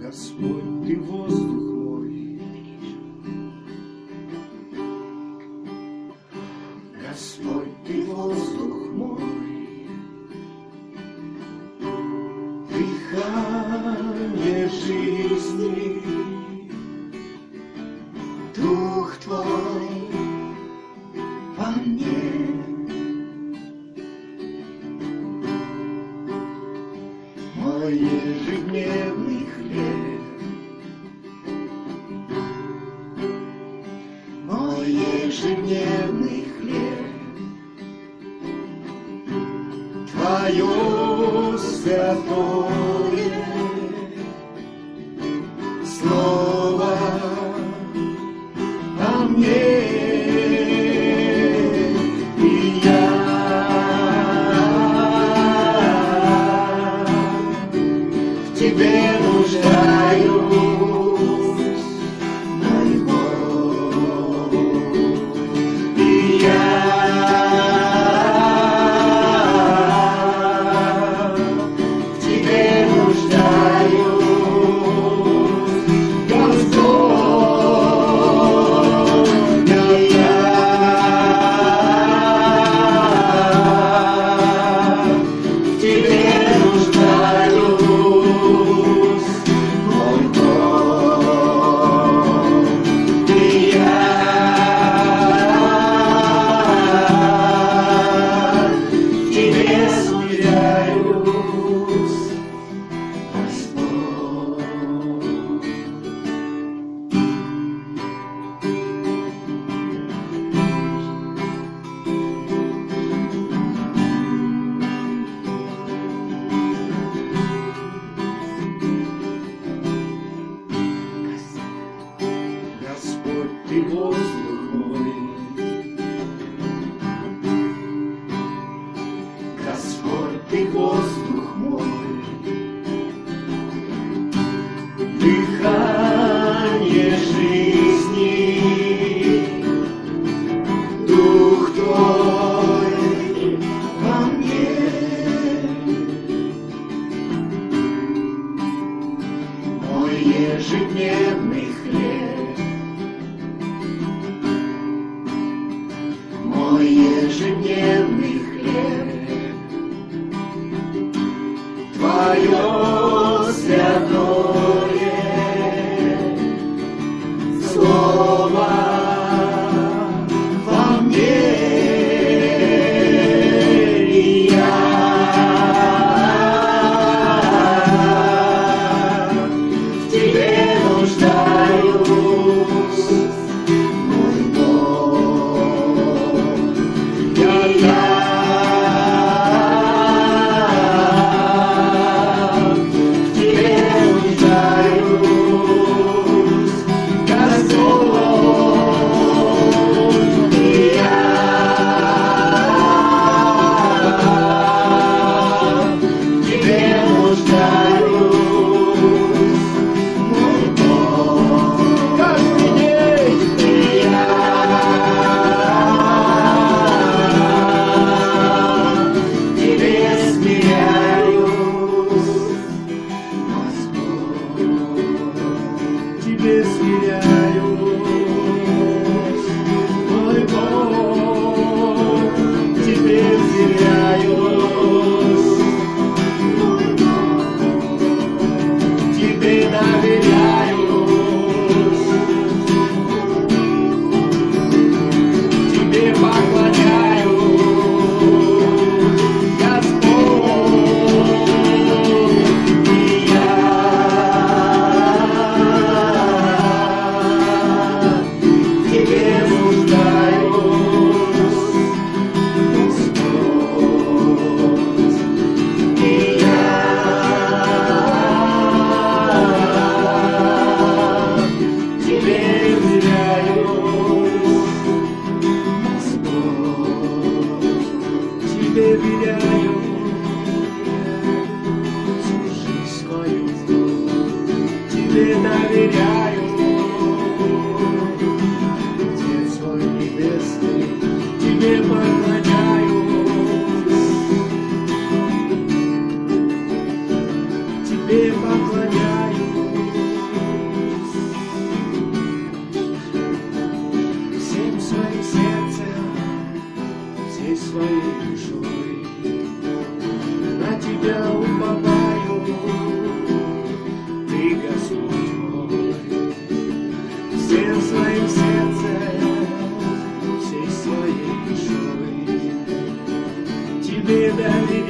Господь, ты воздух мой. Господь, ты воздух мой. Дыхание жизни, Дух твой во мне. ежедневный хлеб. Мой ежедневный хлеб, Твое святое Слово о мне. Yeah. Divorce. give me. desse. тебе веряю, Всю жизнь свою тебе доверяю. Тебя уповаю, Ты Господь мой. Всем своим сердцем, всей своей душой Тебе доверяю.